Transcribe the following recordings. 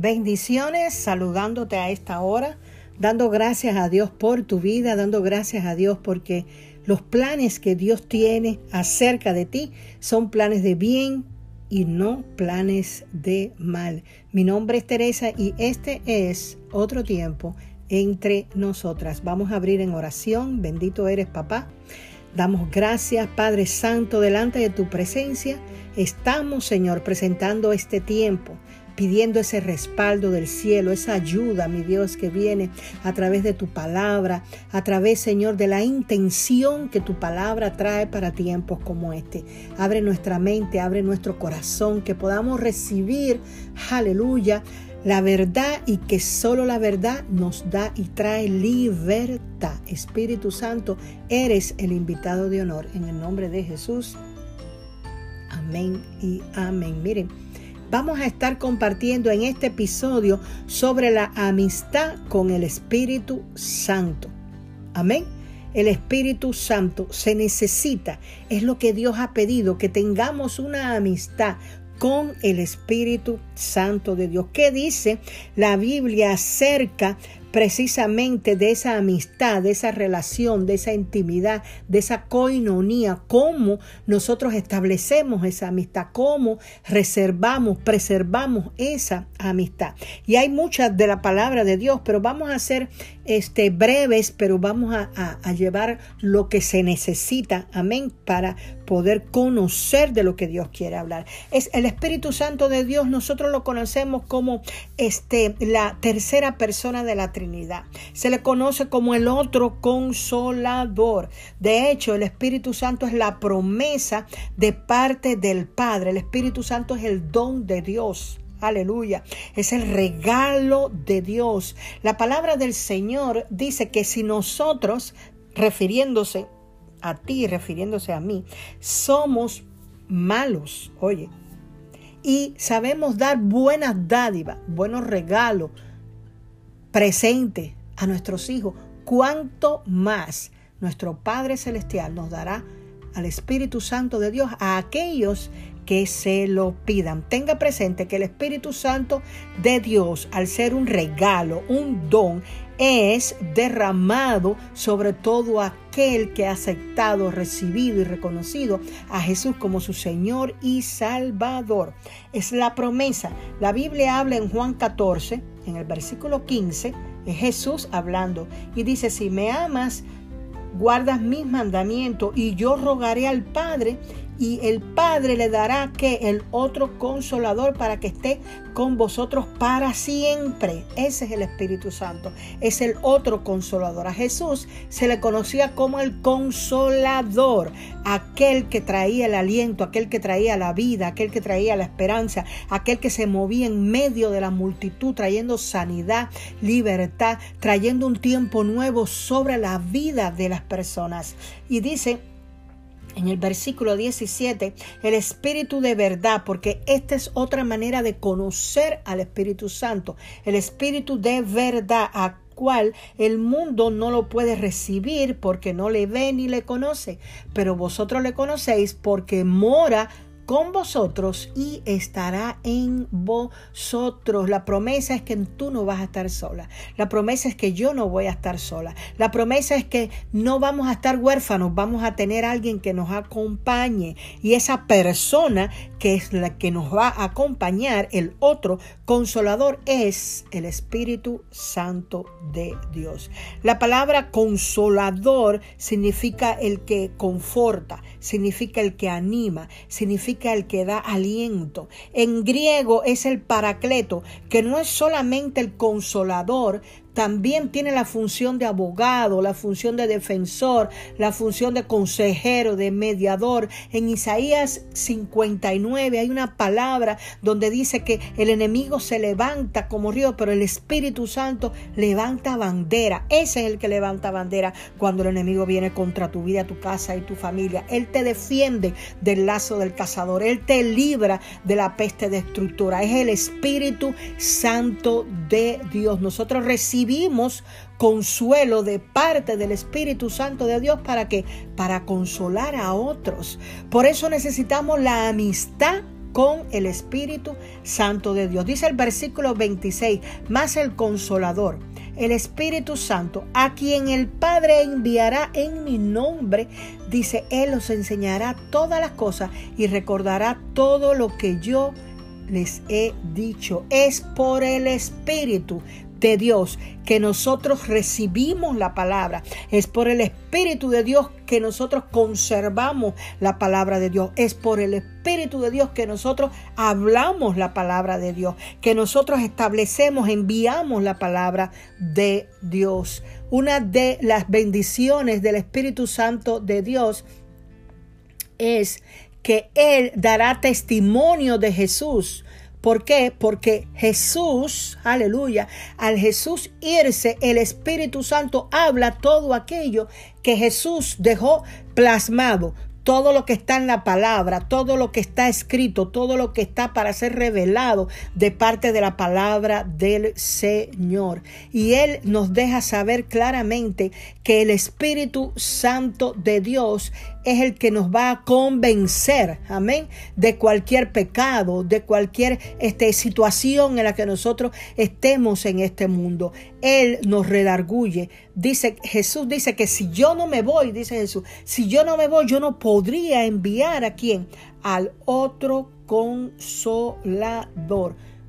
Bendiciones, saludándote a esta hora, dando gracias a Dios por tu vida, dando gracias a Dios porque los planes que Dios tiene acerca de ti son planes de bien y no planes de mal. Mi nombre es Teresa y este es otro tiempo entre nosotras. Vamos a abrir en oración. Bendito eres, papá. Damos gracias, Padre Santo, delante de tu presencia. Estamos, Señor, presentando este tiempo pidiendo ese respaldo del cielo, esa ayuda, mi Dios, que viene a través de tu palabra, a través, Señor, de la intención que tu palabra trae para tiempos como este. Abre nuestra mente, abre nuestro corazón, que podamos recibir, aleluya, la verdad y que solo la verdad nos da y trae libertad. Espíritu Santo, eres el invitado de honor. En el nombre de Jesús. Amén y amén. Miren, vamos a estar compartiendo en este episodio sobre la amistad con el Espíritu Santo. Amén. El Espíritu Santo se necesita, es lo que Dios ha pedido, que tengamos una amistad con el Espíritu Santo de Dios. ¿Qué dice la Biblia acerca precisamente de esa amistad, de esa relación, de esa intimidad, de esa coinonía, cómo nosotros establecemos esa amistad, cómo reservamos, preservamos esa amistad. Y hay muchas de la palabra de Dios, pero vamos a ser este, breves, pero vamos a, a llevar lo que se necesita, amén, para poder conocer de lo que Dios quiere hablar. Es el Espíritu Santo de Dios, nosotros lo conocemos como este, la tercera persona de la Trinidad. Se le conoce como el otro consolador. De hecho, el Espíritu Santo es la promesa de parte del Padre. El Espíritu Santo es el don de Dios. Aleluya. Es el regalo de Dios. La palabra del Señor dice que si nosotros, refiriéndose a ti, refiriéndose a mí, somos malos, oye, y sabemos dar buenas dádivas, buenos regalos, presentes a nuestros hijos, cuánto más nuestro Padre Celestial nos dará al Espíritu Santo de Dios a aquellos que se lo pidan. Tenga presente que el Espíritu Santo de Dios, al ser un regalo, un don, es derramado sobre todo aquel que ha aceptado, recibido y reconocido a Jesús como su Señor y Salvador. Es la promesa. La Biblia habla en Juan 14, en el versículo 15, es Jesús hablando y dice, si me amas, guardas mis mandamientos y yo rogaré al Padre y el Padre le dará que el otro consolador para que esté con vosotros para siempre. Ese es el Espíritu Santo. Es el otro consolador. A Jesús se le conocía como el consolador, aquel que traía el aliento, aquel que traía la vida, aquel que traía la esperanza, aquel que se movía en medio de la multitud trayendo sanidad, libertad, trayendo un tiempo nuevo sobre la vida de las personas. Y dice en el versículo 17, el Espíritu de verdad, porque esta es otra manera de conocer al Espíritu Santo, el Espíritu de verdad a cual el mundo no lo puede recibir porque no le ve ni le conoce, pero vosotros le conocéis porque mora con vosotros y estará en vosotros. La promesa es que tú no vas a estar sola. La promesa es que yo no voy a estar sola. La promesa es que no vamos a estar huérfanos, vamos a tener alguien que nos acompañe. Y esa persona que es la que nos va a acompañar, el otro consolador, es el Espíritu Santo de Dios. La palabra consolador significa el que conforta, significa el que anima, significa el que da aliento. En griego es el paracleto, que no es solamente el consolador, también tiene la función de abogado, la función de defensor, la función de consejero, de mediador. En Isaías 59 hay una palabra donde dice que el enemigo se levanta como río, pero el Espíritu Santo levanta bandera. Ese es el que levanta bandera cuando el enemigo viene contra tu vida, tu casa y tu familia. Él te defiende del lazo del cazador. Él te libra de la peste destructora. Es el Espíritu Santo de Dios. Nosotros recibimos recibimos consuelo de parte del Espíritu Santo de Dios para que para consolar a otros. Por eso necesitamos la amistad con el Espíritu Santo de Dios. Dice el versículo 26, más el consolador, el Espíritu Santo, a quien el Padre enviará en mi nombre, dice, Él os enseñará todas las cosas y recordará todo lo que yo les he dicho. Es por el Espíritu de Dios que nosotros recibimos la palabra. Es por el Espíritu de Dios que nosotros conservamos la palabra de Dios. Es por el Espíritu de Dios que nosotros hablamos la palabra de Dios. Que nosotros establecemos, enviamos la palabra de Dios. Una de las bendiciones del Espíritu Santo de Dios es que Él dará testimonio de Jesús ¿Por qué? Porque Jesús, aleluya, al Jesús irse, el Espíritu Santo habla todo aquello que Jesús dejó plasmado, todo lo que está en la palabra, todo lo que está escrito, todo lo que está para ser revelado de parte de la palabra del Señor. Y Él nos deja saber claramente que el Espíritu Santo de Dios es el que nos va a convencer, amén, de cualquier pecado, de cualquier este, situación en la que nosotros estemos en este mundo. Él nos redarguye. Dice, Jesús dice que si yo no me voy, dice Jesús, si yo no me voy, yo no podría enviar a quién? Al otro consolador.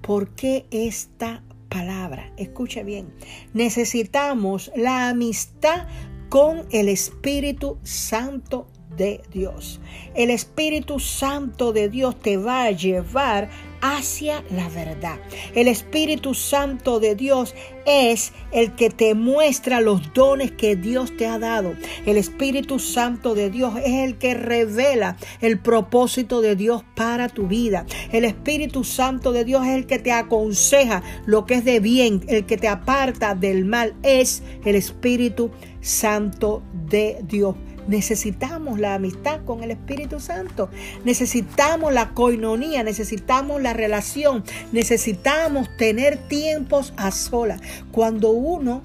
¿Por qué esta palabra? Escuche bien. Necesitamos la amistad con el Espíritu Santo de Dios. El Espíritu Santo de Dios te va a llevar hacia la verdad. El Espíritu Santo de Dios es el que te muestra los dones que Dios te ha dado. El Espíritu Santo de Dios es el que revela el propósito de Dios para tu vida. El Espíritu Santo de Dios es el que te aconseja lo que es de bien, el que te aparta del mal. Es el Espíritu Santo de Dios. Necesitamos la amistad con el Espíritu Santo. Necesitamos la coinonía, necesitamos la relación, necesitamos tener tiempos a solas. Cuando uno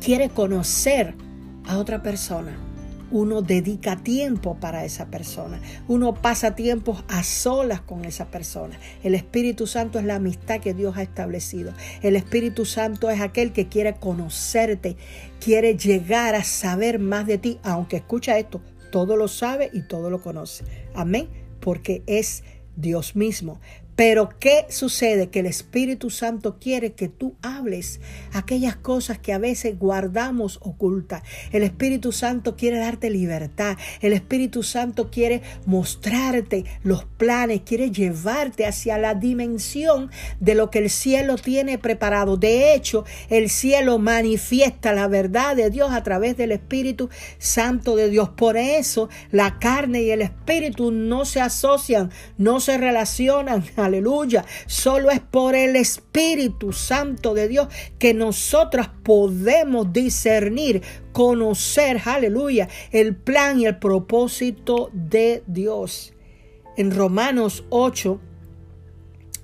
quiere conocer a otra persona, uno dedica tiempo para esa persona, uno pasa tiempos a solas con esa persona. El Espíritu Santo es la amistad que Dios ha establecido. El Espíritu Santo es aquel que quiere conocerte, quiere llegar a saber más de ti, aunque escucha esto, todo lo sabe y todo lo conoce. Amén, porque es Dios mismo. Pero ¿qué sucede? Que el Espíritu Santo quiere que tú hables aquellas cosas que a veces guardamos ocultas. El Espíritu Santo quiere darte libertad. El Espíritu Santo quiere mostrarte los planes, quiere llevarte hacia la dimensión de lo que el cielo tiene preparado. De hecho, el cielo manifiesta la verdad de Dios a través del Espíritu Santo de Dios. Por eso la carne y el Espíritu no se asocian, no se relacionan aleluya. Solo es por el Espíritu Santo de Dios que nosotros podemos discernir, conocer, aleluya, el plan y el propósito de Dios. En Romanos 8,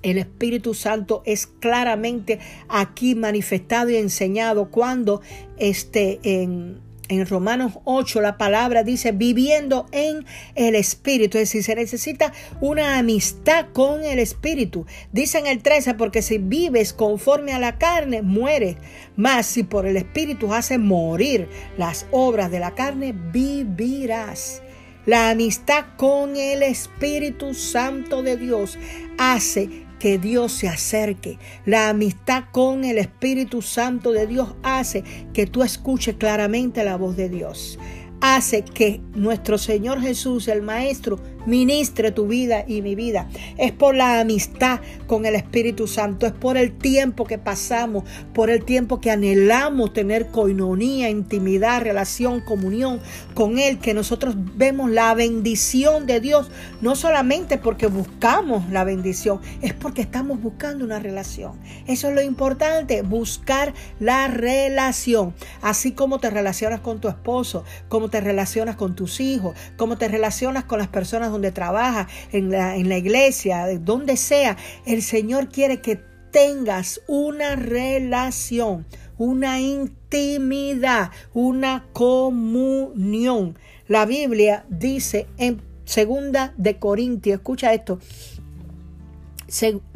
el Espíritu Santo es claramente aquí manifestado y enseñado cuando este en en Romanos 8 la palabra dice viviendo en el Espíritu. Es decir, se necesita una amistad con el Espíritu. Dice en el 13, porque si vives conforme a la carne, mueres. Mas si por el Espíritu haces morir las obras de la carne, vivirás. La amistad con el Espíritu Santo de Dios hace que Dios se acerque. La amistad con el Espíritu Santo de Dios hace que tú escuches claramente la voz de Dios. Hace que nuestro Señor Jesús, el Maestro, ministre tu vida y mi vida. Es por la amistad con el Espíritu Santo, es por el tiempo que pasamos, por el tiempo que anhelamos tener coinonía, intimidad, relación, comunión con Él, que nosotros vemos la bendición de Dios, no solamente porque buscamos la bendición, es porque estamos buscando una relación. Eso es lo importante, buscar la relación, así como te relacionas con tu esposo, como te relacionas con tus hijos, como te relacionas con las personas donde trabaja, en la, en la iglesia, donde sea, el Señor quiere que tengas una relación, una intimidad, una comunión. La Biblia dice en Segunda de Corintios, escucha esto.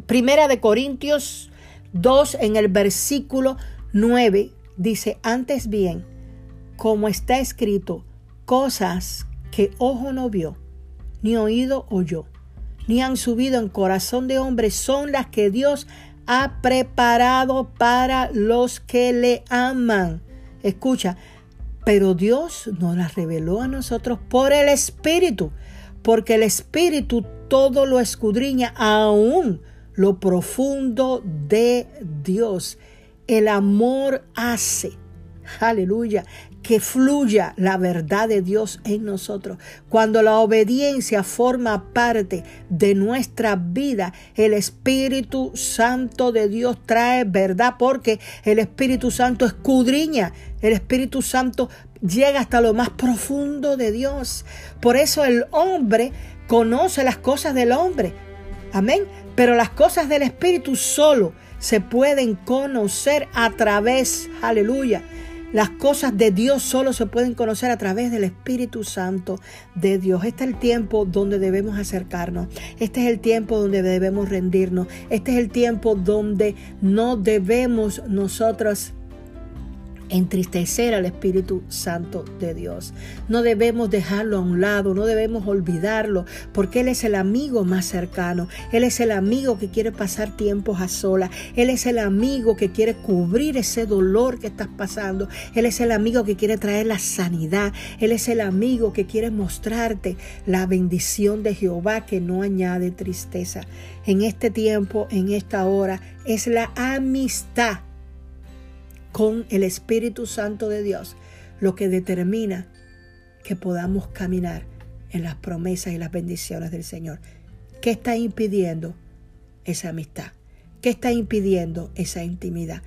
primera de Corintios 2 en el versículo 9 dice, antes bien, como está escrito, cosas que ojo no vio, ni oído oyó, ni han subido en corazón de hombre, son las que Dios ha preparado para los que le aman. Escucha, pero Dios nos las reveló a nosotros por el Espíritu, porque el Espíritu todo lo escudriña, aún lo profundo de Dios. El amor hace, aleluya, que fluya la verdad de Dios en nosotros. Cuando la obediencia forma parte de nuestra vida, el Espíritu Santo de Dios trae verdad porque el Espíritu Santo escudriña, el Espíritu Santo llega hasta lo más profundo de Dios. Por eso el hombre conoce las cosas del hombre. Amén. Pero las cosas del Espíritu solo se pueden conocer a través, aleluya, las cosas de Dios solo se pueden conocer a través del Espíritu Santo de Dios. Este es el tiempo donde debemos acercarnos. Este es el tiempo donde debemos rendirnos. Este es el tiempo donde no debemos nosotros entristecer al Espíritu Santo de Dios. No debemos dejarlo a un lado, no debemos olvidarlo, porque Él es el amigo más cercano, Él es el amigo que quiere pasar tiempos a solas, Él es el amigo que quiere cubrir ese dolor que estás pasando, Él es el amigo que quiere traer la sanidad, Él es el amigo que quiere mostrarte la bendición de Jehová que no añade tristeza. En este tiempo, en esta hora, es la amistad con el Espíritu Santo de Dios, lo que determina que podamos caminar en las promesas y las bendiciones del Señor. ¿Qué está impidiendo esa amistad? ¿Qué está impidiendo esa intimidad?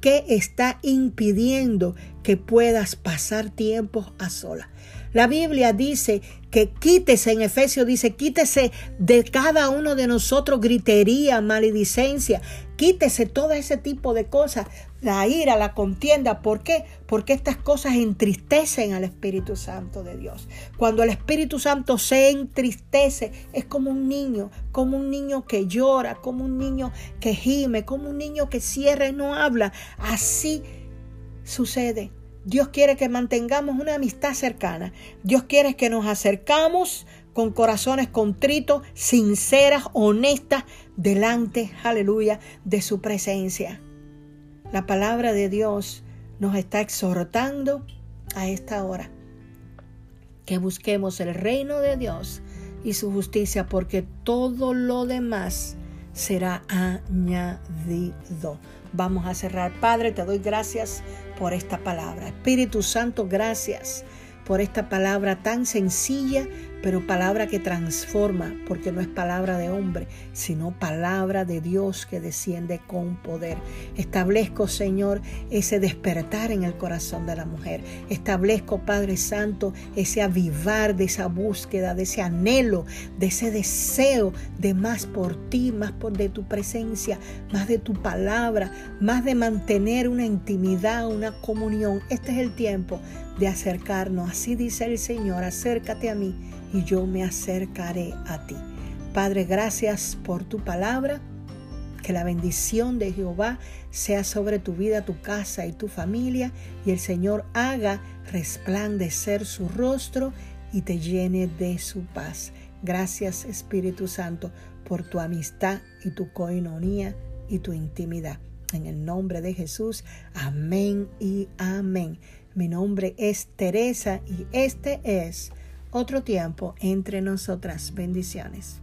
¿Qué está impidiendo que puedas pasar tiempos a solas? La Biblia dice que quítese, en Efesios dice, quítese de cada uno de nosotros gritería, maledicencia, quítese todo ese tipo de cosas, la ira, la contienda. ¿Por qué? Porque estas cosas entristecen al Espíritu Santo de Dios. Cuando el Espíritu Santo se entristece, es como un niño, como un niño que llora, como un niño que gime, como un niño que cierra y no habla. Así sucede Dios quiere que mantengamos una amistad cercana. Dios quiere que nos acercamos con corazones contritos, sinceras, honestas, delante, aleluya, de su presencia. La palabra de Dios nos está exhortando a esta hora que busquemos el reino de Dios y su justicia porque todo lo demás será añadido. Vamos a cerrar. Padre, te doy gracias por esta palabra. Espíritu Santo, gracias por esta palabra tan sencilla, pero palabra que transforma, porque no es palabra de hombre, sino palabra de Dios que desciende con poder. Establezco, Señor, ese despertar en el corazón de la mujer. Establezco, Padre Santo, ese avivar de esa búsqueda, de ese anhelo, de ese deseo de más por ti, más por de tu presencia, más de tu palabra, más de mantener una intimidad, una comunión. Este es el tiempo de acercarnos. Así dice el Señor, acércate a mí y yo me acercaré a ti. Padre, gracias por tu palabra. Que la bendición de Jehová sea sobre tu vida, tu casa y tu familia, y el Señor haga resplandecer su rostro y te llene de su paz. Gracias Espíritu Santo por tu amistad y tu coinonía y tu intimidad. En el nombre de Jesús, amén y amén. Mi nombre es Teresa y este es otro tiempo entre nosotras. Bendiciones.